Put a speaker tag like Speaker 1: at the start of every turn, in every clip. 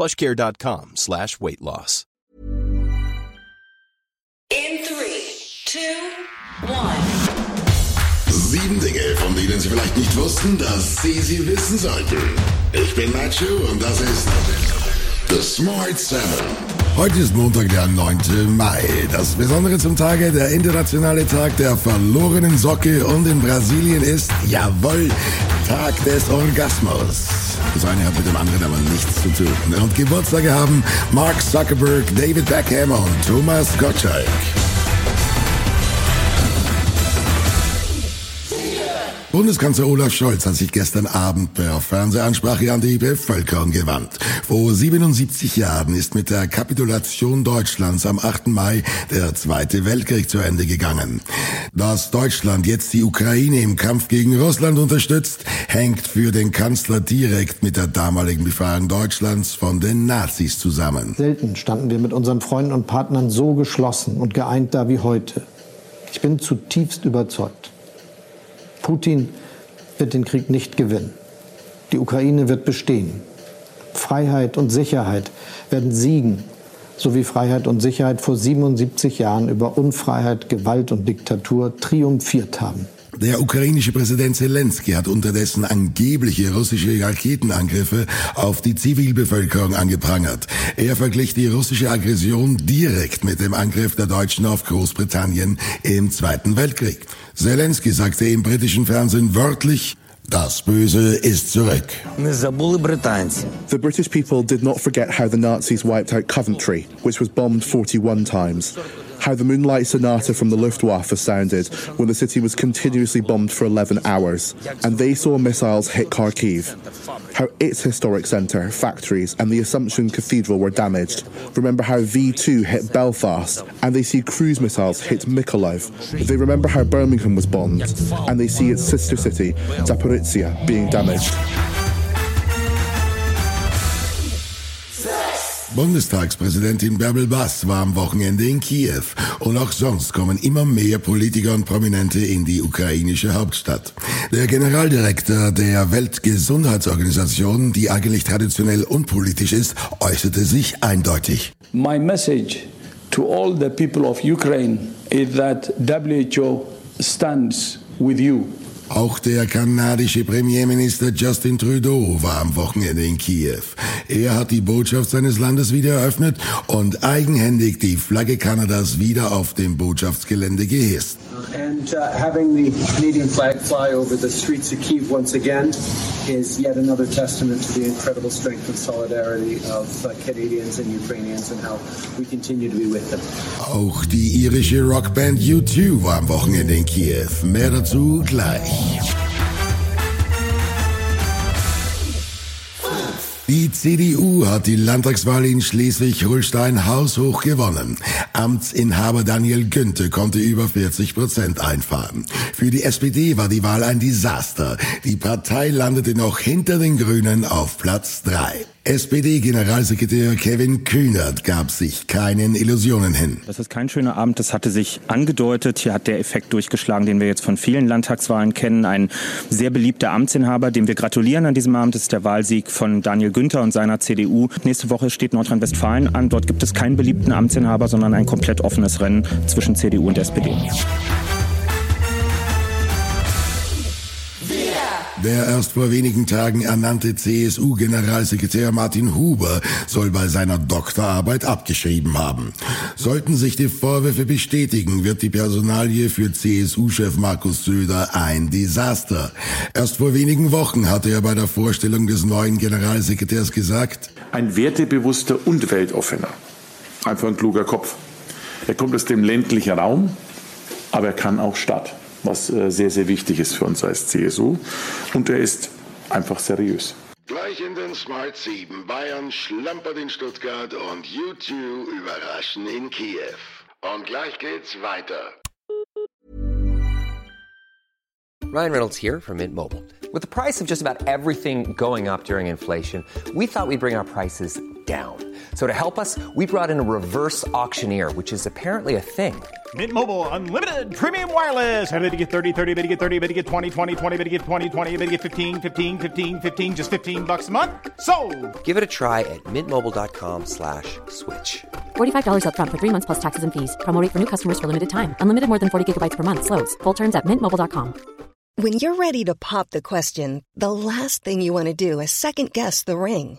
Speaker 1: plushcare.com slash weight loss.
Speaker 2: In three, two, one.
Speaker 3: Sieben Dinge, von denen Sie vielleicht nicht wussten, dass Sie sie wissen sollten. Ich bin Nacho und das ist The Smart Seven.
Speaker 4: Heute ist Montag, der 9. Mai. Das Besondere zum Tage, der internationale Tag der verlorenen Socke und in Brasilien ist, jawohl, Tag des Orgasmus. Das eine hat mit dem anderen aber nichts zu tun. Und Geburtstage haben Mark Zuckerberg, David Beckham und Thomas Gottschalk. Bundeskanzler Olaf Scholz hat sich gestern Abend per Fernsehansprache an die Bevölkerung gewandt. Vor 77 Jahren ist mit der Kapitulation Deutschlands am 8. Mai der Zweite Weltkrieg zu Ende gegangen. Dass Deutschland jetzt die Ukraine im Kampf gegen Russland unterstützt, hängt für den Kanzler direkt mit der damaligen Befreiung Deutschlands von den Nazis zusammen.
Speaker 5: Selten standen wir mit unseren Freunden und Partnern so geschlossen und geeint da wie heute. Ich bin zutiefst überzeugt. Putin wird den Krieg nicht gewinnen. Die Ukraine wird bestehen. Freiheit und Sicherheit werden siegen, so wie Freiheit und Sicherheit vor 77 Jahren über Unfreiheit, Gewalt und Diktatur triumphiert haben.
Speaker 4: Der ukrainische Präsident Zelensky hat unterdessen angebliche russische Raketenangriffe auf die Zivilbevölkerung angeprangert. Er verglich die russische Aggression direkt mit dem Angriff der Deutschen auf Großbritannien im Zweiten Weltkrieg. Zelensky sagte im britischen Fernsehen wörtlich, das Böse ist zurück.
Speaker 6: The British people did not forget how the Nazis wiped out Coventry, which was bombed 41 times. How the Moonlight Sonata from the Luftwaffe sounded when the city was continuously bombed for 11 hours, and they saw missiles hit Kharkiv. How its historic centre, factories, and the Assumption Cathedral were damaged. Remember how V2 hit Belfast, and they see cruise missiles hit Mykolaiv. They remember how Birmingham was bombed, and they see its sister city, Zaporizhia, being damaged.
Speaker 4: Bundestagspräsidentin Bärbel Bass war am Wochenende in Kiew und auch sonst kommen immer mehr Politiker und Prominente in die ukrainische Hauptstadt. Der Generaldirektor der Weltgesundheitsorganisation, die eigentlich traditionell unpolitisch ist, äußerte sich eindeutig.
Speaker 7: My message to all the people of Ukraine is that WHO stands with you.
Speaker 4: Auch der kanadische Premierminister Justin Trudeau war am Wochenende in Kiew. Er hat die Botschaft seines Landes wieder eröffnet und eigenhändig die Flagge Kanadas wieder auf dem Botschaftsgelände gehisst.
Speaker 8: And uh, is yet another testament to the incredible strength and solidarity of uh, Canadians and Ukrainians and how we continue to be with them.
Speaker 4: Auch die irische Rockband U2 war am Wochenende in Kiew. Mehr dazu gleich. Die CDU hat die Landtagswahl in Schleswig-Holstein haushoch gewonnen. Amtsinhaber Daniel Günther konnte über 40 Prozent einfahren. Für die SPD war die Wahl ein Desaster. Die Partei landete noch hinter den Grünen auf Platz drei. SPD-Generalsekretär Kevin Kühnert gab sich keinen Illusionen hin.
Speaker 9: Das ist kein schöner Abend, das hatte sich angedeutet. Hier hat der Effekt durchgeschlagen, den wir jetzt von vielen Landtagswahlen kennen. Ein sehr beliebter Amtsinhaber, dem wir gratulieren an diesem Abend, ist der Wahlsieg von Daniel Günther und seiner CDU. Nächste Woche steht Nordrhein-Westfalen an. Dort gibt es keinen beliebten Amtsinhaber, sondern ein komplett offenes Rennen zwischen CDU und SPD.
Speaker 4: Der erst vor wenigen Tagen ernannte CSU-Generalsekretär Martin Huber soll bei seiner Doktorarbeit abgeschrieben haben. Sollten sich die Vorwürfe bestätigen, wird die Personalie für CSU-Chef Markus Söder ein Desaster. Erst vor wenigen Wochen hatte er bei der Vorstellung des neuen Generalsekretärs gesagt,
Speaker 10: ein wertebewusster und weltoffener. Einfach ein kluger Kopf. Er kommt aus dem ländlichen Raum, aber er kann auch Stadt was äh, sehr, sehr wichtig ist für uns als CSU. Und er ist einfach seriös.
Speaker 3: Gleich in den Smart 7. Bayern schlampert in Stuttgart und U2 überraschen in Kiew. Und gleich geht's weiter.
Speaker 11: Ryan Reynolds here from Mint Mobile. With the price of just about everything going up during inflation, we thought we'd bring our prices down. So to help us, we brought in a reverse auctioneer, which is apparently a thing.
Speaker 12: Mint Mobile unlimited premium wireless. Ready to get 30, 30, bit to get 30, bit to get 20, 20, 20, bit to get 20, 20, bit to get 15, 15, 15, 15 just 15 bucks a month. So,
Speaker 11: Give it a try at mintmobile.com/switch. slash
Speaker 13: $45 up front for 3 months plus taxes and fees. Promo rate for new customers for limited time. Unlimited more than 40 gigabytes per month slows. Full terms at mintmobile.com.
Speaker 14: When you're ready to pop the question, the last thing you want to do is second guess the ring.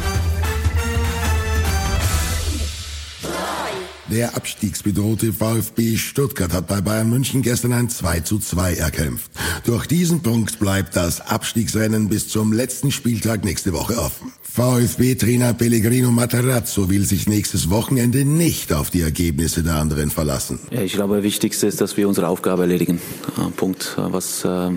Speaker 4: Der abstiegsbedrohte VfB Stuttgart hat bei Bayern München gestern ein 2 zu 2 erkämpft. Durch diesen Punkt bleibt das Abstiegsrennen bis zum letzten Spieltag nächste Woche offen. VfB-Trainer Pellegrino Materazzo will sich nächstes Wochenende nicht auf die Ergebnisse der anderen verlassen.
Speaker 15: Ja, ich glaube, das Wichtigste ist, dass wir unsere Aufgabe erledigen. Äh, Punkt. Äh, Was, äh,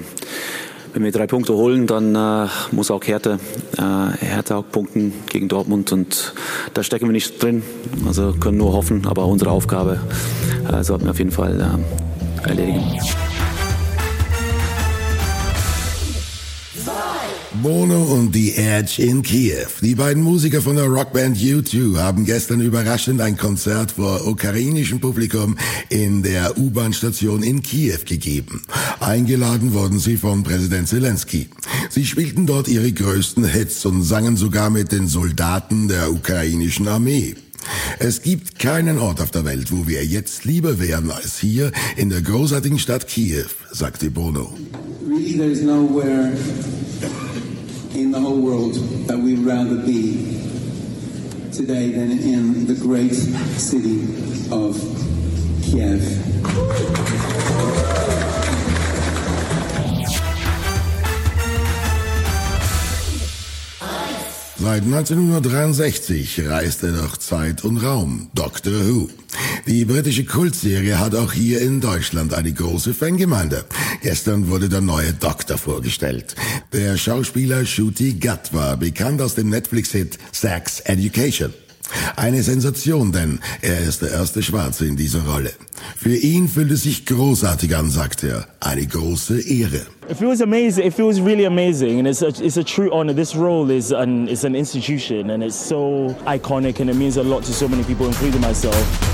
Speaker 15: wenn wir drei Punkte holen, dann äh, muss auch Hertha, äh, Hertha auch punkten gegen Dortmund und da stecken wir nicht drin. Also können nur hoffen, aber unsere Aufgabe äh, sollten wir auf jeden Fall äh, erledigen.
Speaker 4: Bono und The Edge in Kiew. Die beiden Musiker von der Rockband U2 haben gestern überraschend ein Konzert vor ukrainischem Publikum in der U-Bahn-Station in Kiew gegeben. Eingeladen wurden sie von Präsident Zelensky. Sie spielten dort ihre größten Hits und sangen sogar mit den Soldaten der ukrainischen Armee. Es gibt keinen Ort auf der Welt, wo wir jetzt lieber wären als hier in der großartigen Stadt Kiew, sagte Bono.
Speaker 16: Really, the whole world that we'd rather be today than in the great city of Kiev.
Speaker 4: Seit 1963 reist er durch Zeit und Raum, Doctor Who. Die britische Kultserie hat auch hier in Deutschland eine große Fangemeinde. Gestern wurde der neue Doktor vorgestellt. Der Schauspieler Shooty Gutt war bekannt aus dem Netflix-Hit Sex Education. Eine Sensation, denn er ist der erste Schwarze in dieser Rolle. Für ihn fühlt es sich großartig an, sagt er. Eine große Ehre.
Speaker 17: It feels amazing. It feels really amazing, and it's a, it's a true honor. This role is an is an institution, and it's so iconic, and it means a lot to so many people, including myself.